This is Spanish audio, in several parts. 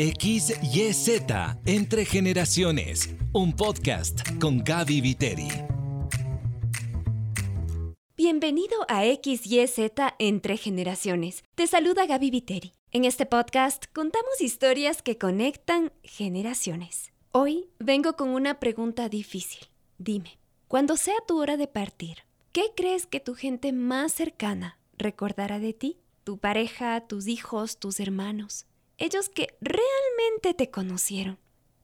XYZ Entre Generaciones, un podcast con Gaby Viteri. Bienvenido a XYZ Entre Generaciones. Te saluda Gaby Viteri. En este podcast contamos historias que conectan generaciones. Hoy vengo con una pregunta difícil. Dime, cuando sea tu hora de partir, ¿qué crees que tu gente más cercana recordará de ti? Tu pareja, tus hijos, tus hermanos ellos que realmente te conocieron?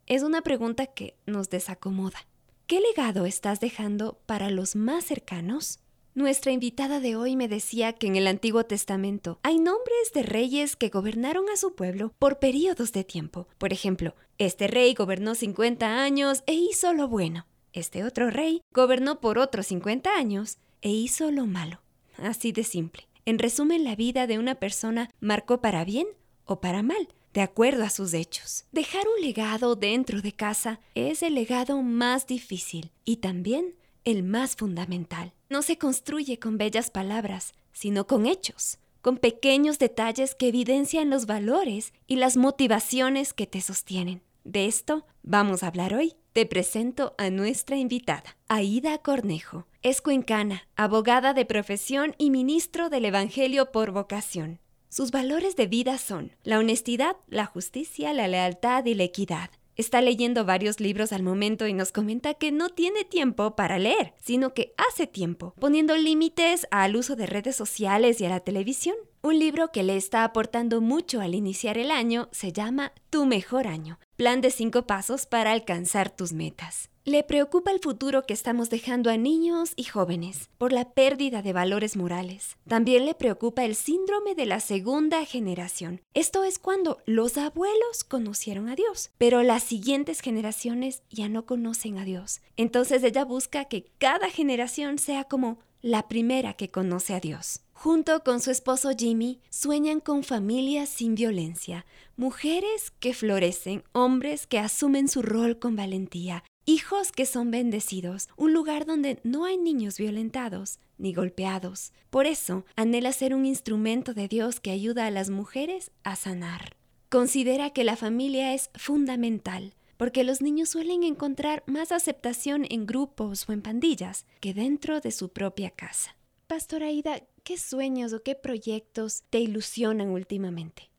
Es una pregunta que nos desacomoda. ¿Qué legado estás dejando para los más cercanos? Nuestra invitada de hoy me decía que en el Antiguo Testamento hay nombres de reyes que gobernaron a su pueblo por periodos de tiempo. Por ejemplo, este rey gobernó 50 años e hizo lo bueno. Este otro rey gobernó por otros 50 años e hizo lo malo. Así de simple. En resumen, la vida de una persona marcó para bien o para mal, de acuerdo a sus hechos. Dejar un legado dentro de casa es el legado más difícil y también el más fundamental. No se construye con bellas palabras, sino con hechos, con pequeños detalles que evidencian los valores y las motivaciones que te sostienen. De esto vamos a hablar hoy. Te presento a nuestra invitada, Aida Cornejo. Es cuencana, abogada de profesión y ministro del Evangelio por vocación. Sus valores de vida son la honestidad, la justicia, la lealtad y la equidad. Está leyendo varios libros al momento y nos comenta que no tiene tiempo para leer, sino que hace tiempo, poniendo límites al uso de redes sociales y a la televisión. Un libro que le está aportando mucho al iniciar el año se llama Tu mejor año, plan de cinco pasos para alcanzar tus metas. Le preocupa el futuro que estamos dejando a niños y jóvenes por la pérdida de valores morales. También le preocupa el síndrome de la segunda generación. Esto es cuando los abuelos conocieron a Dios, pero las siguientes generaciones ya no conocen a Dios. Entonces ella busca que cada generación sea como la primera que conoce a Dios. Junto con su esposo Jimmy, sueñan con familias sin violencia, mujeres que florecen, hombres que asumen su rol con valentía, hijos que son bendecidos, un lugar donde no hay niños violentados ni golpeados. Por eso, anhela ser un instrumento de Dios que ayuda a las mujeres a sanar. Considera que la familia es fundamental, porque los niños suelen encontrar más aceptación en grupos o en pandillas que dentro de su propia casa. Pastora Aida, ¿qué sueños o qué proyectos te ilusionan últimamente?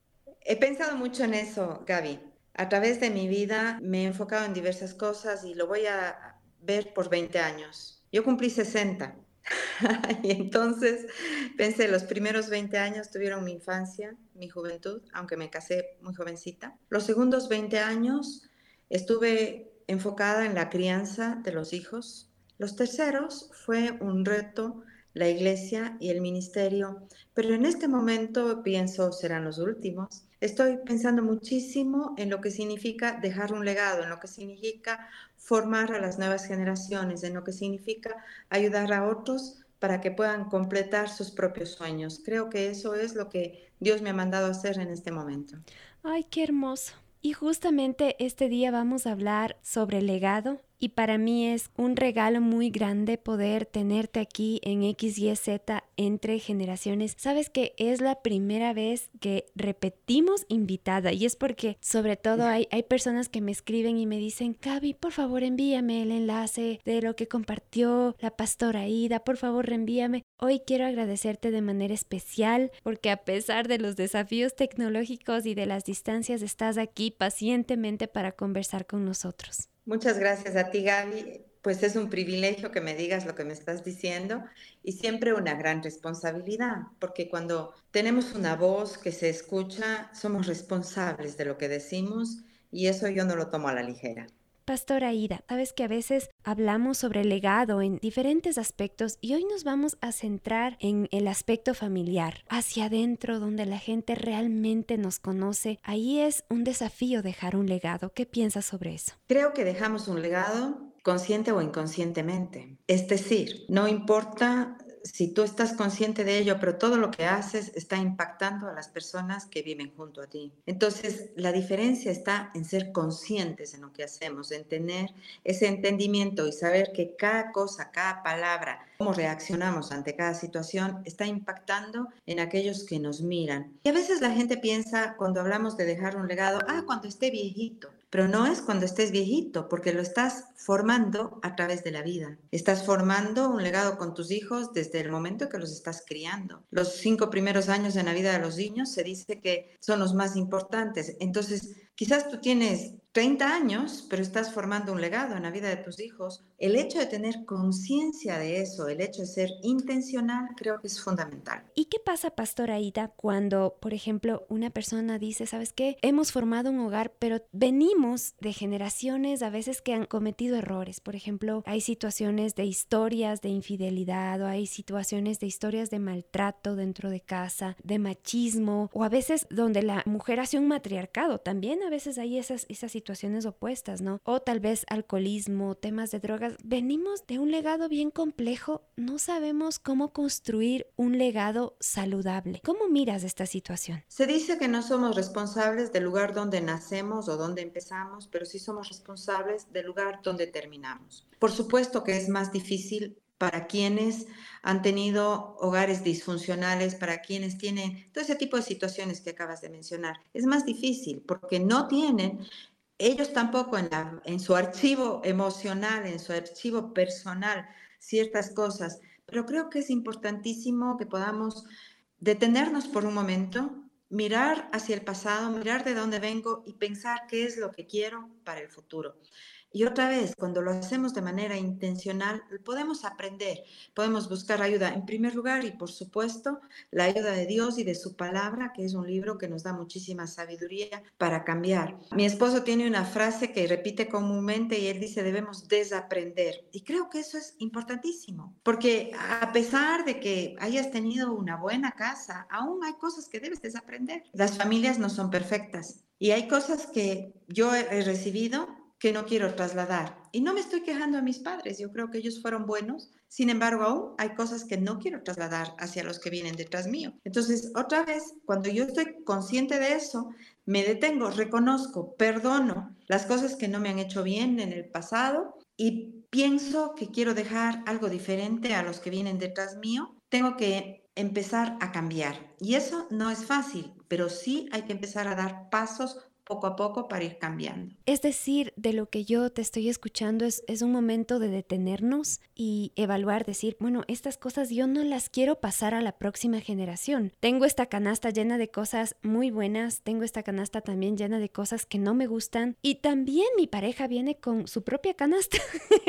He pensado mucho en eso, Gaby. A través de mi vida me he enfocado en diversas cosas y lo voy a ver por 20 años. Yo cumplí 60 y entonces pensé, los primeros 20 años tuvieron mi infancia, mi juventud, aunque me casé muy jovencita. Los segundos 20 años estuve enfocada en la crianza de los hijos. Los terceros fue un reto la iglesia y el ministerio, pero en este momento pienso serán los últimos. Estoy pensando muchísimo en lo que significa dejar un legado, en lo que significa formar a las nuevas generaciones, en lo que significa ayudar a otros para que puedan completar sus propios sueños. Creo que eso es lo que Dios me ha mandado a hacer en este momento. Ay, qué hermoso. Y justamente este día vamos a hablar sobre legado y para mí es un regalo muy grande poder tenerte aquí en XYZ entre generaciones. Sabes que es la primera vez que repetimos invitada y es porque sobre todo hay, hay personas que me escriben y me dicen, Gaby, por favor envíame el enlace de lo que compartió la pastora Ida, por favor reenvíame. Hoy quiero agradecerte de manera especial porque a pesar de los desafíos tecnológicos y de las distancias estás aquí pacientemente para conversar con nosotros. Muchas gracias a ti, Gaby. Pues es un privilegio que me digas lo que me estás diciendo y siempre una gran responsabilidad, porque cuando tenemos una voz que se escucha, somos responsables de lo que decimos y eso yo no lo tomo a la ligera. Pastora Ida, sabes que a veces hablamos sobre el legado en diferentes aspectos y hoy nos vamos a centrar en el aspecto familiar, hacia adentro donde la gente realmente nos conoce. Ahí es un desafío dejar un legado. ¿Qué piensas sobre eso? Creo que dejamos un legado consciente o inconscientemente. Es decir, no importa si tú estás consciente de ello, pero todo lo que haces está impactando a las personas que viven junto a ti. Entonces, la diferencia está en ser conscientes en lo que hacemos, en tener ese entendimiento y saber que cada cosa, cada palabra, cómo reaccionamos ante cada situación, está impactando en aquellos que nos miran. Y a veces la gente piensa, cuando hablamos de dejar un legado, ah, cuando esté viejito pero no es cuando estés viejito, porque lo estás formando a través de la vida. Estás formando un legado con tus hijos desde el momento que los estás criando. Los cinco primeros años en la vida de los niños se dice que son los más importantes. Entonces, quizás tú tienes 30 años, pero estás formando un legado en la vida de tus hijos. El hecho de tener conciencia de eso, el hecho de ser intencional, creo que es fundamental. ¿Y qué pasa, Pastora Aida, cuando, por ejemplo, una persona dice, ¿sabes qué? Hemos formado un hogar, pero venimos de generaciones a veces que han cometido errores. Por ejemplo, hay situaciones de historias de infidelidad o hay situaciones de historias de maltrato dentro de casa, de machismo, o a veces donde la mujer hace un matriarcado. También a veces hay esas, esas situaciones situaciones opuestas, ¿no? O tal vez alcoholismo, temas de drogas. Venimos de un legado bien complejo, no sabemos cómo construir un legado saludable. ¿Cómo miras esta situación? Se dice que no somos responsables del lugar donde nacemos o donde empezamos, pero sí somos responsables del lugar donde terminamos. Por supuesto que es más difícil para quienes han tenido hogares disfuncionales, para quienes tienen todo ese tipo de situaciones que acabas de mencionar. Es más difícil porque no tienen ellos tampoco en, su archivo emocional, en su archivo personal, ciertas cosas, pero creo que es importantísimo que podamos detenernos por un momento, mirar hacia el pasado, mirar de dónde vengo y pensar qué es lo que quiero para el futuro. Y otra vez, cuando lo hacemos de manera intencional, podemos aprender, podemos buscar ayuda en primer lugar y por supuesto la ayuda de Dios y de su palabra, que es un libro que nos da muchísima sabiduría para cambiar. Mi esposo tiene una frase que repite comúnmente y él dice debemos desaprender. Y creo que eso es importantísimo, porque a pesar de que hayas tenido una buena casa, aún hay cosas que debes desaprender. Las familias no son perfectas. Y hay cosas que yo he recibido que no quiero trasladar. Y no me estoy quejando a mis padres, yo creo que ellos fueron buenos, sin embargo aún hay cosas que no quiero trasladar hacia los que vienen detrás mío. Entonces, otra vez, cuando yo estoy consciente de eso, me detengo, reconozco, perdono las cosas que no me han hecho bien en el pasado y pienso que quiero dejar algo diferente a los que vienen detrás mío, tengo que empezar a cambiar. Y eso no es fácil, pero sí hay que empezar a dar pasos poco a poco para ir cambiando. Es decir, de lo que yo te estoy escuchando es, es un momento de detenernos y evaluar, decir, bueno, estas cosas yo no las quiero pasar a la próxima generación. Tengo esta canasta llena de cosas muy buenas, tengo esta canasta también llena de cosas que no me gustan y también mi pareja viene con su propia canasta.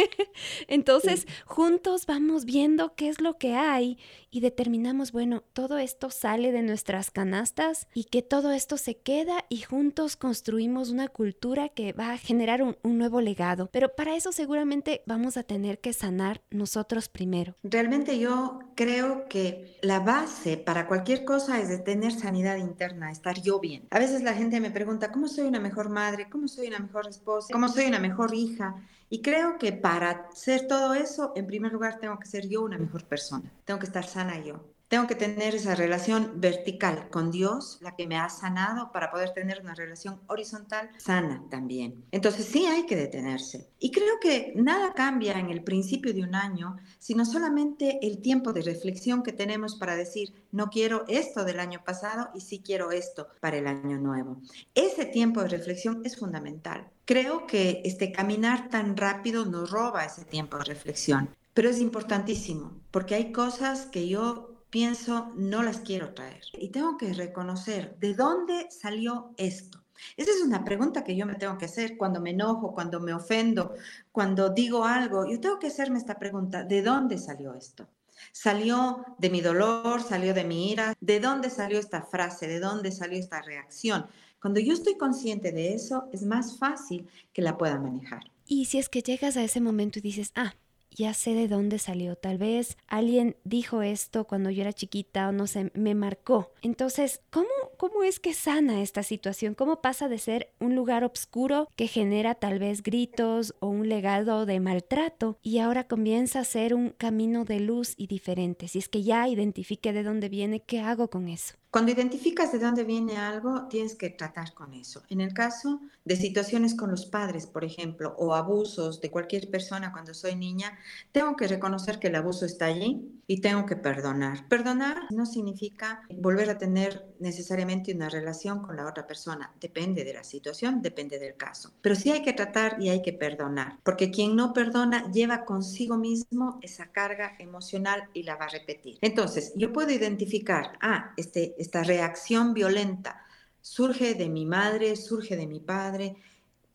Entonces, juntos vamos viendo qué es lo que hay y determinamos, bueno, todo esto sale de nuestras canastas y que todo esto se queda y juntos construimos una cultura que va a generar un, nuevo legado. Pero para eso seguramente vamos a tener que sanar nosotros primero. Realmente yo creo que la base para cualquier cosa es tener sanidad interna, estar yo bien. A veces la gente me pregunta, ¿cómo soy una mejor madre? ¿Cómo soy una mejor esposa? ¿Cómo soy una mejor hija? Y creo que para hacer todo eso, en primer lugar, tengo que ser yo una mejor persona. Tengo que estar sana yo. Tengo que tener esa relación vertical con Dios, la que me ha sanado, para poder tener una relación horizontal sana también. Entonces sí hay que detenerse. Y creo que nada cambia en el principio de un año, sino solamente el tiempo de reflexión que tenemos para decir, no quiero esto del año pasado y sí quiero esto para el año nuevo. Ese tiempo de reflexión es fundamental. Creo que este caminar tan rápido nos roba ese tiempo de reflexión, pero es importantísimo porque hay cosas que yo pienso, no las quiero traer. Y tengo que reconocer de dónde salió esto. Esa es una pregunta que yo me tengo que hacer cuando me enojo, cuando me ofendo, cuando digo algo. Yo tengo que hacerme esta pregunta, ¿de dónde salió esto? ¿Salió de mi dolor? ¿Salió de mi ira? ¿De dónde salió esta frase? ¿De dónde salió esta reacción? Cuando yo estoy consciente de eso, es más fácil que la pueda manejar. Y si es que llegas a ese momento y dices, ah, ya sé de dónde salió. Tal vez alguien dijo esto cuando yo era chiquita o no sé, me marcó. Entonces, ¿cómo ¿cómo es que sana esta situación? ¿Cómo pasa de ser un lugar oscuro que genera tal vez gritos o un legado de maltrato y ahora comienza a ser un camino de luz y diferente? Si es que ya identifique de dónde viene, ¿qué hago con eso? Cuando identificas de dónde viene algo, tienes que tratar con eso. En el caso de situaciones con los padres, por ejemplo, o abusos de cualquier persona cuando soy niña, tengo que reconocer que el abuso está allí y tengo que perdonar. Perdonar no significa volver a tener necesariamente una relación con la otra persona. Depende de la situación, depende del caso. Pero sí hay que tratar y hay que perdonar, porque quien no perdona lleva consigo mismo esa carga emocional y la va a repetir. Entonces, yo puedo identificar, ah, este esta reacción violenta surge de mi madre, surge de mi padre.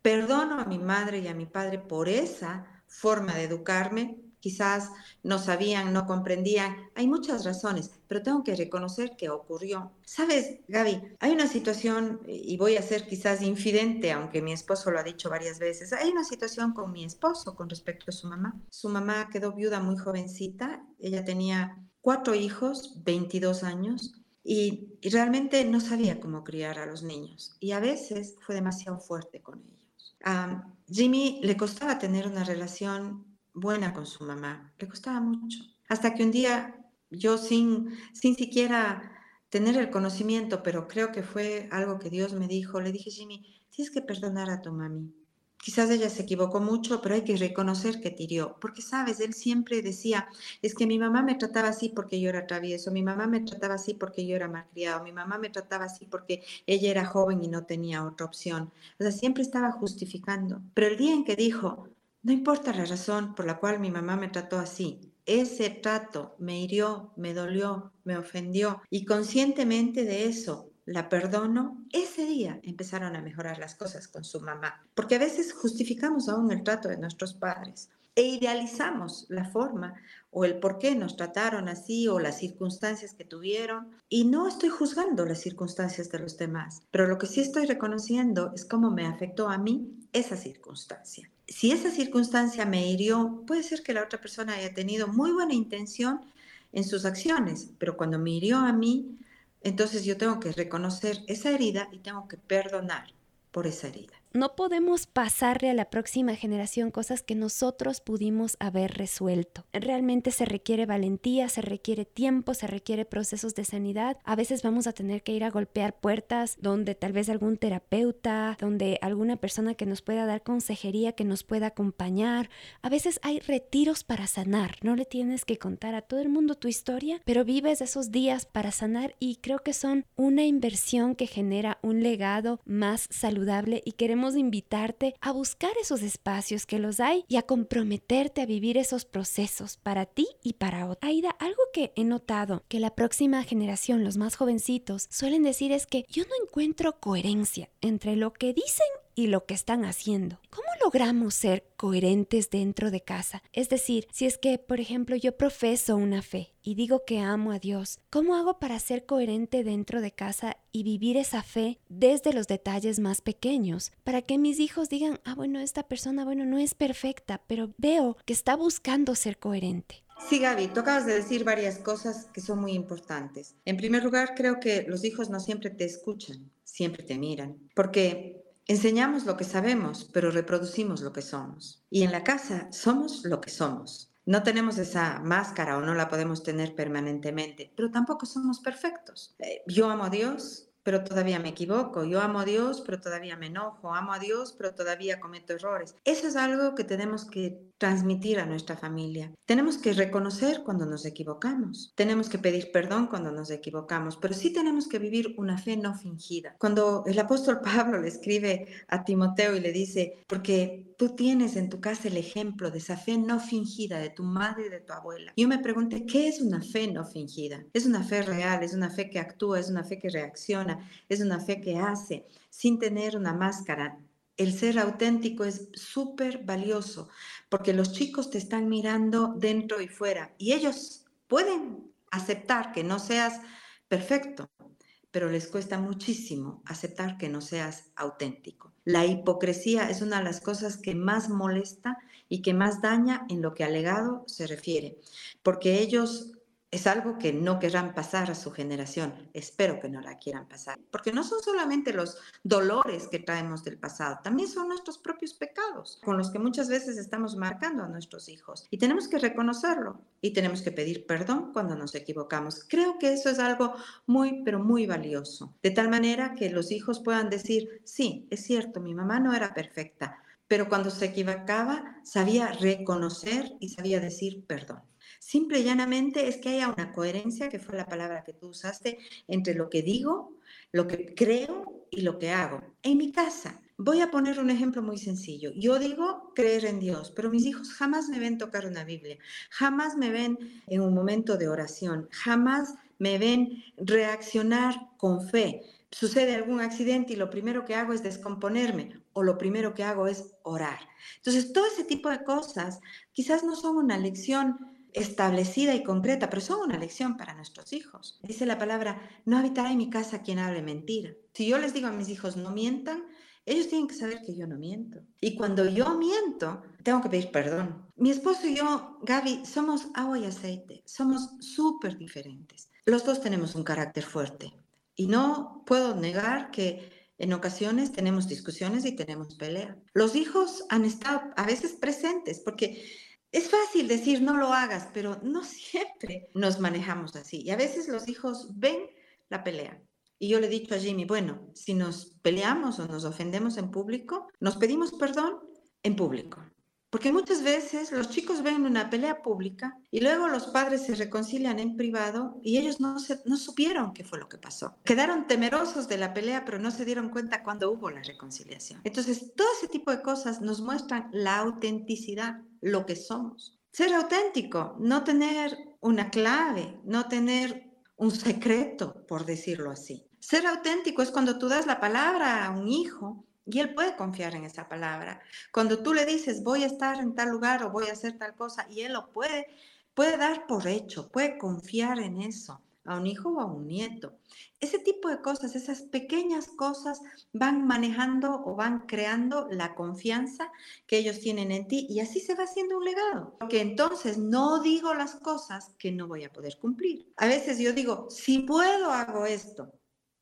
Perdono a mi madre y a mi padre por esa forma de educarme. Quizás no sabían, no comprendían. Hay muchas razones, pero tengo que reconocer que ocurrió. Sabes, Gaby, hay una situación, y voy a ser quizás infidente, aunque mi esposo lo ha dicho varias veces, hay una situación con mi esposo con respecto a su mamá. Su mamá quedó viuda muy jovencita, ella tenía cuatro hijos, 22 años, y, realmente no sabía cómo criar a los niños y a veces fue demasiado fuerte con ellos. A Jimmy le costaba tener una relación buena con su mamá, le costaba mucho, hasta que un día yo sin, sin siquiera tener el conocimiento, pero creo que fue algo que Dios me dijo, le dije, Jimmy, tienes que perdonar a tu mami. Quizás ella se equivocó mucho, pero hay que reconocer que tiró, porque sabes, él siempre decía, es que mi mamá me trataba así porque yo era travieso, mi mamá me trataba así porque yo era malcriado, mi mamá me trataba así porque ella era joven y no tenía otra opción. O sea, siempre estaba justificando. Pero el día en que dijo, no importa la razón por la cual mi mamá me trató así, ese trato me hirió, me dolió, me ofendió y conscientemente de eso la perdono, ese día empezaron a mejorar las cosas con su mamá. Porque a veces justificamos aún el trato de nuestros padres e idealizamos la forma o el por qué nos trataron así o las circunstancias que tuvieron. Y no estoy juzgando las circunstancias de los demás, pero lo que sí estoy reconociendo es cómo me afectó a mí esa circunstancia. Si esa circunstancia me hirió, puede ser que la otra persona haya tenido muy buena intención en sus acciones, pero cuando me hirió a mí, entonces yo tengo que reconocer esa herida y tengo que perdonar por esa herida no podemos pasarle a la próxima generación cosas que nosotros pudimos haber resuelto. Realmente se requiere valentía, se requiere tiempo, se requiere procesos de sanidad. A veces vamos a tener que ir a golpear puertas donde tal vez algún terapeuta, donde alguna persona que nos pueda dar consejería, que nos pueda acompañar. A veces hay retiros para sanar. No le tienes que contar a todo el mundo tu historia, pero vives esos días para sanar y creo que son una inversión que genera un legado más saludable y queremos invitarte a buscar esos espacios que los hay y a comprometerte a vivir esos procesos para ti y para otros. Aida, algo que he notado que la próxima generación, los más jovencitos, suelen decir es que yo no encuentro coherencia entre lo que dicen y lo que están haciendo. ¿Cómo logramos ser coherentes dentro de casa? Es decir, si es que, por ejemplo, yo profeso una fe y digo que amo a Dios, ¿cómo hago para ser coherente dentro de casa y vivir esa fe desde los detalles más pequeños? Para que mis hijos digan, ah, bueno, esta persona, bueno, no es perfecta, pero veo que está buscando ser coherente. Sí, Gaby, tú acabas de decir varias cosas que son muy importantes. En primer lugar, creo que los hijos no siempre te escuchan, siempre te miran, porque Enseñamos lo que sabemos, pero reproducimos lo que somos. Y en la casa somos lo que somos. No tenemos esa máscara o no la podemos tener permanentemente, pero tampoco somos perfectos. Eh, yo amo a Dios, pero todavía me equivoco. Yo amo a Dios, pero todavía me enojo. Amo a Dios, pero todavía cometo errores. Eso es algo que tenemos que transmitir a nuestra familia. Tenemos que reconocer cuando nos equivocamos. Tenemos que pedir perdón cuando nos equivocamos, pero sí tenemos que vivir una fe no fingida. Cuando el apóstol Pablo le escribe a Timoteo y le dice, porque tú tienes en tu casa el ejemplo de esa fe no fingida de tu madre y de tu abuela. Yo me pregunté, ¿qué es una fe no fingida? Es una fe real, es una fe que actúa, es una fe que reacciona es una fe que hace sin tener una máscara. El ser auténtico es súper valioso porque los chicos te están mirando dentro y fuera y ellos pueden aceptar que no seas perfecto, pero les cuesta muchísimo aceptar que no seas auténtico. La hipocresía es una de las cosas que más molesta y que más daña en lo que al legado se refiere, porque ellos es algo que no querrán pasar a su generación. Espero que no la quieran pasar, porque no son solamente los dolores que traemos del pasado, también son nuestros propios pecados, con los que muchas veces estamos marcando a nuestros hijos. Y tenemos que reconocerlo y tenemos que pedir perdón cuando nos equivocamos. Creo que eso es algo muy, pero muy valioso, de tal manera que los hijos puedan decir, sí, es cierto, mi mamá no era perfecta, pero cuando se equivocaba sabía reconocer y sabía decir perdón. Simple y llanamente es que haya una coherencia, que fue la palabra que tú usaste, entre lo que digo, lo que creo y lo que hago. En mi casa, voy a poner un ejemplo muy sencillo. Yo digo creer en Dios, pero mis hijos jamás me ven tocar una Biblia, jamás me ven en un momento de oración, jamás me ven reaccionar con fe. Sucede algún accidente y lo primero que hago es descomponerme o lo primero que hago es orar. Entonces, todo ese tipo de cosas quizás no son una lección establecida y concreta, pero son una lección para nuestros hijos. Dice la palabra, no habitará en mi casa quien hable mentira. Si yo les digo a mis hijos, no mientan, ellos tienen que saber que yo no miento. Y cuando yo miento, tengo que pedir perdón. Mi esposo y yo, Gaby, somos agua y aceite, somos súper diferentes. Los dos tenemos un carácter fuerte. Y no puedo negar que en ocasiones tenemos discusiones y tenemos pelea. Los hijos han estado a veces presentes porque es fácil decir no lo hagas, pero no siempre nos manejamos así. Y a veces los hijos ven la pelea. Y yo le he dicho a Jimmy, bueno, si nos peleamos o nos ofendemos en público, nos pedimos perdón en público. Porque muchas veces los chicos ven una pelea pública y luego los padres se reconcilian en privado y ellos no, no supieron qué fue lo que pasó. Quedaron temerosos de la pelea, pero no se dieron cuenta cuando hubo la reconciliación. Entonces, todo ese tipo de cosas nos muestran la autenticidad, lo que somos. Ser auténtico, no tener una clave, no tener un secreto, por decirlo así. Ser auténtico es cuando tú das la palabra a un hijo y él puede confiar en esa palabra. Cuando tú le dices, voy a estar en tal lugar o voy a hacer tal cosa, y él lo puede, puede dar por hecho, puede confiar en eso, a un hijo o a un nieto. Ese tipo de cosas, esas pequeñas cosas van manejando o van creando la confianza que ellos tienen en ti y así se va haciendo un legado. Porque entonces no digo las cosas que no voy a poder cumplir. A veces yo digo, si puedo hago esto.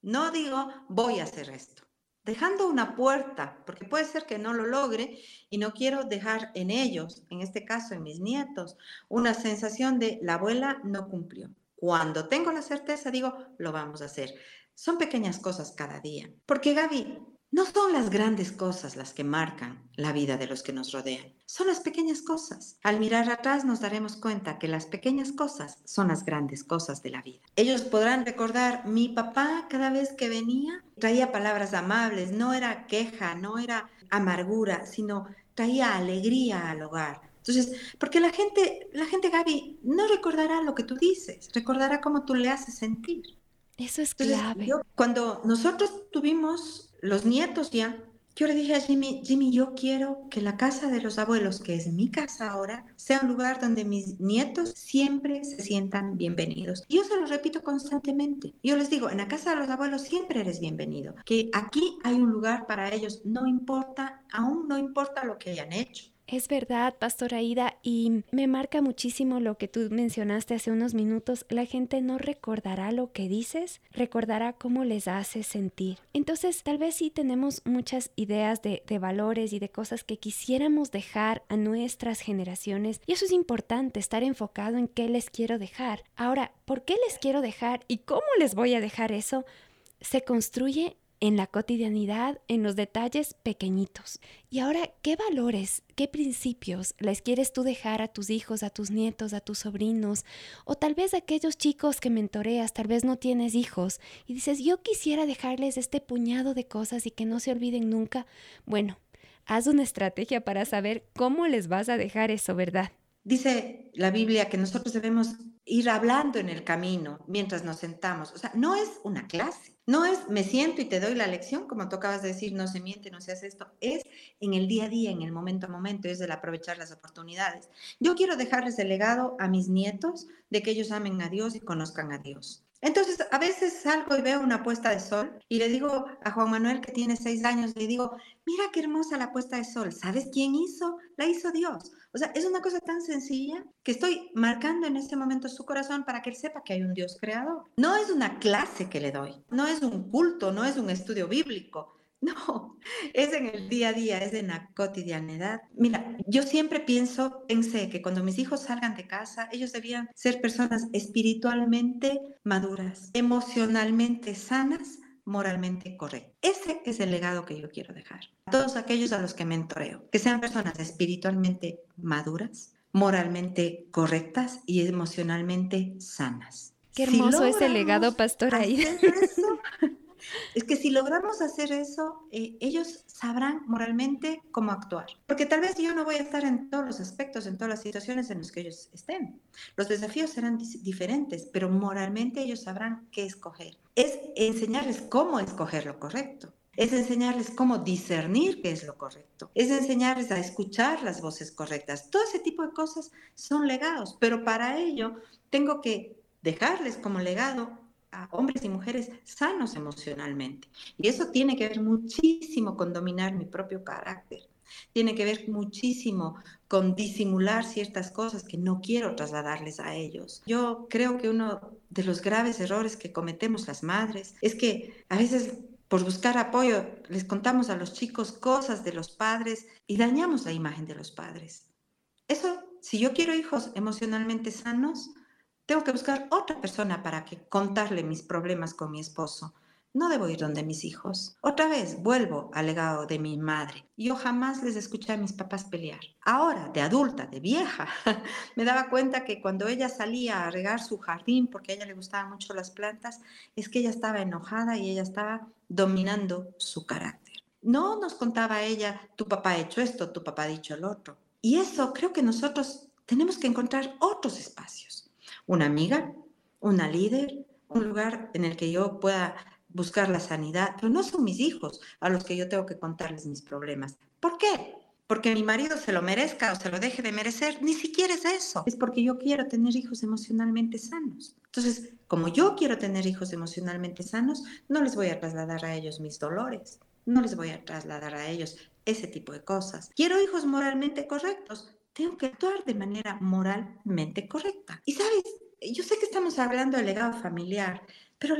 No digo, voy a hacer esto dejando una puerta, porque puede ser que no lo logre y no quiero dejar en ellos, en este caso en mis nietos, una sensación de la abuela no cumplió. Cuando tengo la certeza digo, lo vamos a hacer. Son pequeñas cosas cada día. Porque Gaby, no son las grandes cosas las que marcan la vida de los que nos rodean, son las pequeñas cosas. Al mirar atrás nos daremos cuenta que las pequeñas cosas son las grandes cosas de la vida. Ellos podrán recordar, mi papá cada vez que venía traía palabras amables, no era queja, no era amargura, sino traía alegría al hogar. Entonces, porque la gente, la gente, Gaby, no recordará lo que tú dices, recordará cómo tú le haces sentir. Eso es clave. cuando nosotros tuvimos los nietos ya, yo le dije a Jimmy, Jimmy, yo quiero que la casa de los abuelos, que es mi casa ahora, sea un lugar donde mis nietos siempre se sientan bienvenidos. Yo se lo repito constantemente. Yo les digo, en la casa de los abuelos siempre eres bienvenido. Que aquí hay un lugar para ellos, no importa, aún no importa lo que hayan hecho. Es verdad, Pastora Ida, y me marca muchísimo lo que tú mencionaste hace unos minutos. La gente no recordará lo que dices, recordará cómo les hace sentir. Entonces, tal vez sí tenemos muchas ideas de, de valores y de cosas que quisiéramos dejar a nuestras generaciones, y eso es importante, estar enfocado en qué les quiero dejar. Ahora, ¿por qué les quiero dejar y cómo les voy a dejar eso? Se construye en la cotidianidad, en los detalles pequeñitos. Y ahora, ¿qué valores, qué principios les quieres tú dejar a tus hijos, a tus nietos, a tus sobrinos? O tal vez a aquellos chicos que mentoreas, tal vez no tienes hijos y dices, yo quisiera dejarles este puñado de cosas y que no se olviden nunca. Bueno, haz una estrategia para saber cómo les vas a dejar eso, ¿verdad? Dice la Biblia que nosotros debemos ir hablando en el camino mientras nos sentamos. O sea, no es una clase, no es me siento y te doy la lección, como tú acabas de decir, no se miente, no se hace esto, es en el día a día, en el momento a momento, es el aprovechar las oportunidades. Yo quiero dejarles el legado a mis nietos de que ellos amen a Dios y conozcan a Dios. Entonces, a veces salgo y veo una puesta de sol y le digo a Juan Manuel, que tiene seis años, le digo, mira qué hermosa la puesta de sol. ¿Sabes quién hizo? La hizo Dios. O sea, es una cosa tan sencilla que estoy marcando en este momento su corazón para que él sepa que hay un Dios creador. No es una clase que le doy, no es un culto, no es un estudio bíblico. No, es en el día a día, es en la cotidianidad. Mira, yo siempre pienso, pensé que cuando mis hijos salgan de casa, ellos debían ser personas espiritualmente maduras, emocionalmente sanas, moralmente correctas. Ese es el legado que yo quiero dejar. A todos aquellos a los que mentoreo, que sean personas espiritualmente maduras, moralmente correctas y emocionalmente sanas. Qué hermoso ese legado, pastora. Ahí. Es que si logramos hacer eso, eh, ellos sabrán moralmente cómo actuar. Porque tal vez yo no voy a estar en todos los aspectos, en todas las situaciones en las que ellos estén. Los desafíos serán diferentes, pero moralmente ellos sabrán qué escoger. Es enseñarles cómo escoger lo correcto. Es enseñarles cómo discernir qué es lo correcto. Es enseñarles a escuchar las voces correctas. Todo ese tipo de cosas son legados, pero para ello tengo que dejarles como legado a hombres y mujeres sanos emocionalmente. Y eso tiene que ver muchísimo con dominar mi propio carácter. Tiene que ver muchísimo con disimular ciertas cosas que no quiero trasladarles a ellos. Yo creo que uno de los graves errores que cometemos las madres es que a veces por buscar apoyo les contamos a los chicos cosas de los padres y dañamos la imagen de los padres. Eso, si yo quiero hijos emocionalmente sanos, tengo que buscar otra persona para que contarle mis problemas con mi esposo. No debo ir donde mis hijos. Otra vez vuelvo al legado de mi madre. Yo jamás les escuché a mis papás pelear. Ahora, de adulta, de vieja, me daba cuenta que cuando ella salía a regar su jardín, porque a ella le gustaban mucho las plantas, es que ella estaba enojada y ella estaba dominando su carácter. No nos contaba ella, tu papá ha hecho esto, tu papá ha dicho el otro. Y eso creo que nosotros tenemos que encontrar otros espacios una amiga, una líder, un lugar en el que yo pueda buscar la sanidad, pero no son mis hijos a los que yo tengo que contarles mis problemas. ¿Por qué? Porque mi marido se lo merezca o se lo deje de merecer, ni siquiera es eso. Es porque yo quiero tener hijos emocionalmente sanos. Entonces, como yo quiero tener hijos emocionalmente sanos, no les voy a trasladar a ellos mis dolores, no les voy a trasladar a ellos ese tipo de cosas. Quiero hijos moralmente correctos, tengo que actuar de manera moralmente correcta. Y sabes, yo sé que estamos hablando del legado familiar, pero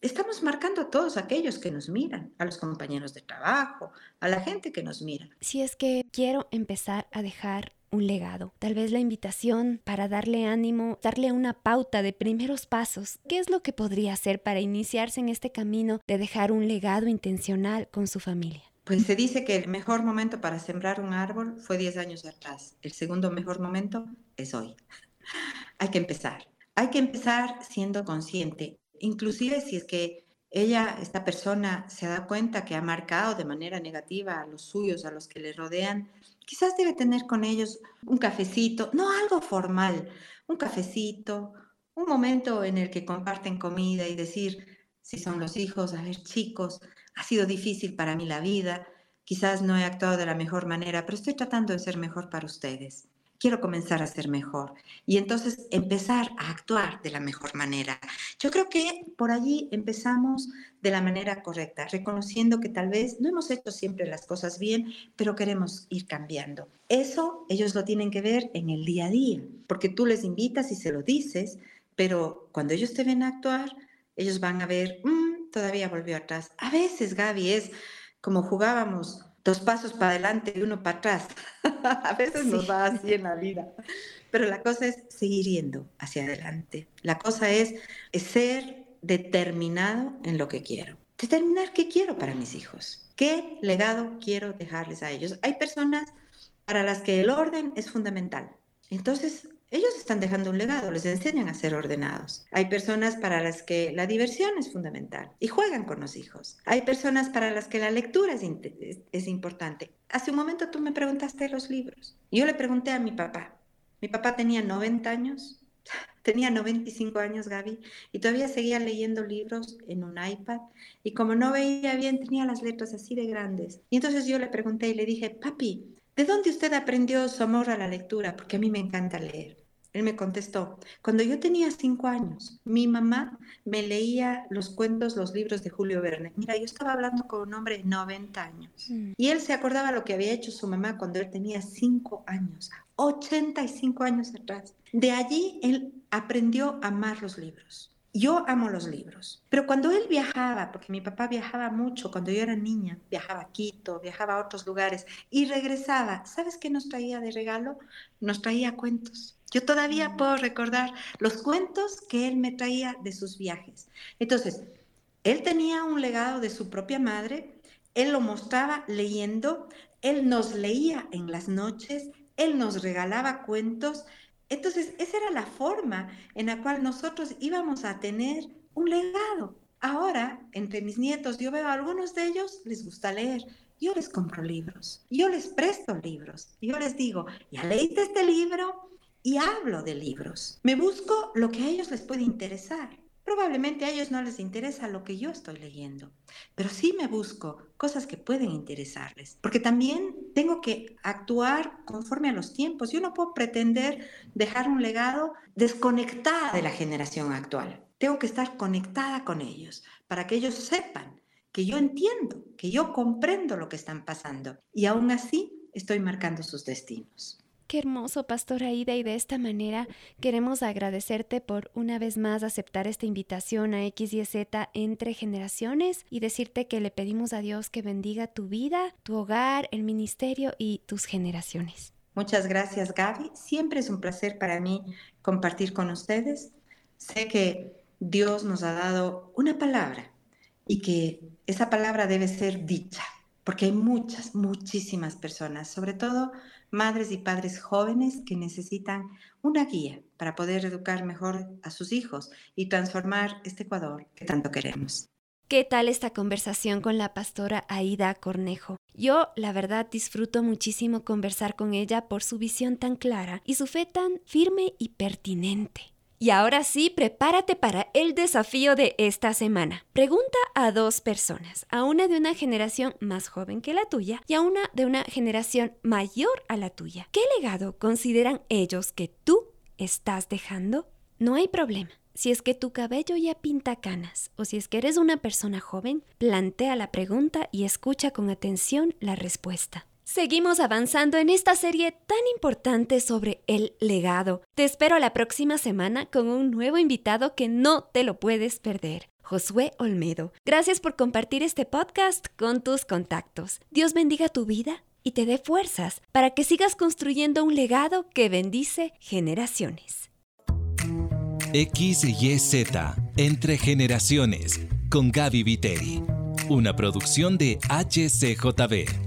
estamos marcando a todos aquellos que nos miran, a los compañeros de trabajo, a la gente que nos mira. Si es que quiero empezar a dejar un legado, tal vez la invitación para darle ánimo, darle una pauta de primeros pasos. ¿Qué es lo que podría hacer para iniciarse en este camino de dejar un legado intencional con su familia? Pues se dice que el mejor momento para sembrar un árbol fue 10 años atrás. El segundo mejor momento es hoy. Hay que empezar. Hay que empezar siendo consciente. Inclusive si es que ella, esta persona, se da cuenta que ha marcado de manera negativa a los suyos, a los que le rodean, quizás debe tener con ellos un cafecito, no algo formal, un cafecito, un momento en el que comparten comida y decir, si son los hijos, a ver chicos, ha sido difícil para mí la vida, quizás no he actuado de la mejor manera, pero estoy tratando de ser mejor para ustedes. Quiero comenzar a ser mejor y entonces empezar a actuar de la mejor manera. Yo creo que por allí empezamos de la manera correcta, reconociendo que tal vez no hemos hecho siempre las cosas bien, pero queremos ir cambiando. Eso ellos lo tienen que ver en el día a día, porque tú les invitas y se lo dices, pero cuando ellos te ven actuar, ellos van a ver, mm, todavía volvió atrás. A veces, Gaby, es como jugábamos dos pasos para adelante y uno para atrás. a veces nos va así en la vida. Pero la cosa es seguir yendo hacia adelante. La cosa es, ser determinado en lo que quiero. Determinar qué quiero para mis hijos. ¿Qué legado quiero dejarles a ellos? Hay personas para las que el orden es fundamental. Entonces, ellos están dejando un legado, les enseñan a ser ordenados. Hay personas para las que la diversión es fundamental y juegan con los hijos. Hay personas para las que la lectura es, importante. Hace un momento tú me preguntaste los libros. Yo le pregunté a mi papá. Mi papá tenía 90 años, tenía 95 años Gaby, y todavía seguía leyendo libros en un iPad. Y como no veía bien, tenía las letras así de grandes. Y entonces yo le pregunté y le dije, papi, ¿De dónde usted aprendió su amor a la lectura? Porque a mí me encanta leer. Él me contestó, cuando yo tenía cinco años, mi mamá me leía los cuentos, los libros de Julio Verne. Mira, yo estaba hablando con un hombre de 90 años mm. y él se acordaba lo que había hecho su mamá cuando él tenía cinco años, 85 años atrás. De allí él aprendió a amar los libros. Yo amo los libros, pero cuando él viajaba, porque mi papá viajaba mucho cuando yo era niña, viajaba a Quito, viajaba a otros lugares y regresaba, ¿sabes qué nos traía de regalo? Nos traía cuentos. Yo todavía mm. puedo recordar los cuentos que él me traía de sus viajes. Entonces, él tenía un legado de su propia madre, él lo mostraba leyendo, él nos leía en las noches, él nos regalaba cuentos entonces, esa era la forma en la cual nosotros íbamos a tener un legado. Ahora, entre mis nietos, yo veo a algunos de ellos les gusta leer. Yo les compro libros, yo les presto libros, yo les digo, ya leíste este libro y hablo de libros. Me busco lo que a ellos les puede interesar. Probablemente a ellos no les interesa lo que yo estoy leyendo, pero sí me busco cosas que pueden interesarles, porque también tengo que actuar conforme a los tiempos. Yo no puedo pretender dejar un legado desconectada de la generación actual. Tengo que estar conectada con ellos para que ellos sepan que yo entiendo, que yo comprendo lo que están pasando y aún así estoy marcando sus destinos. Qué hermoso, Pastora Aida, y de esta manera queremos agradecerte por una vez más aceptar esta invitación a X y Z entre generaciones y decirte que le pedimos a Dios que bendiga tu vida, tu hogar, el ministerio y tus generaciones. Muchas gracias, Gaby. Siempre es un placer para mí compartir con ustedes. Sé que Dios nos ha dado una palabra y que esa palabra debe ser dicha, porque hay muchas, muchísimas personas, sobre todo madres y padres jóvenes que necesitan una guía para poder educar mejor a sus hijos y transformar este Ecuador que tanto queremos. ¿Qué tal esta conversación con la pastora Aida Cornejo? Yo, la verdad, disfruto muchísimo conversar con ella por su visión tan clara y su fe tan firme y pertinente. Y ahora sí, prepárate para el desafío de esta semana. Pregunta a dos personas, a una de una generación más joven que la tuya y a una de una generación mayor a la tuya. ¿Qué legado consideran ellos que tú estás dejando? No hay problema. Si es que tu cabello ya pinta canas o si es que eres una persona joven, plantea la pregunta y escucha con atención la respuesta. Seguimos avanzando en esta serie tan importante sobre el legado. Te espero la próxima semana con un nuevo invitado que no te lo puedes perder. Josué Olmedo. Gracias por compartir este podcast con tus contactos. Dios bendiga tu vida y te dé fuerzas para que sigas construyendo un legado que bendice generaciones. X y Z, entre generaciones, con Gaby Viteri. Una producción de HCJB.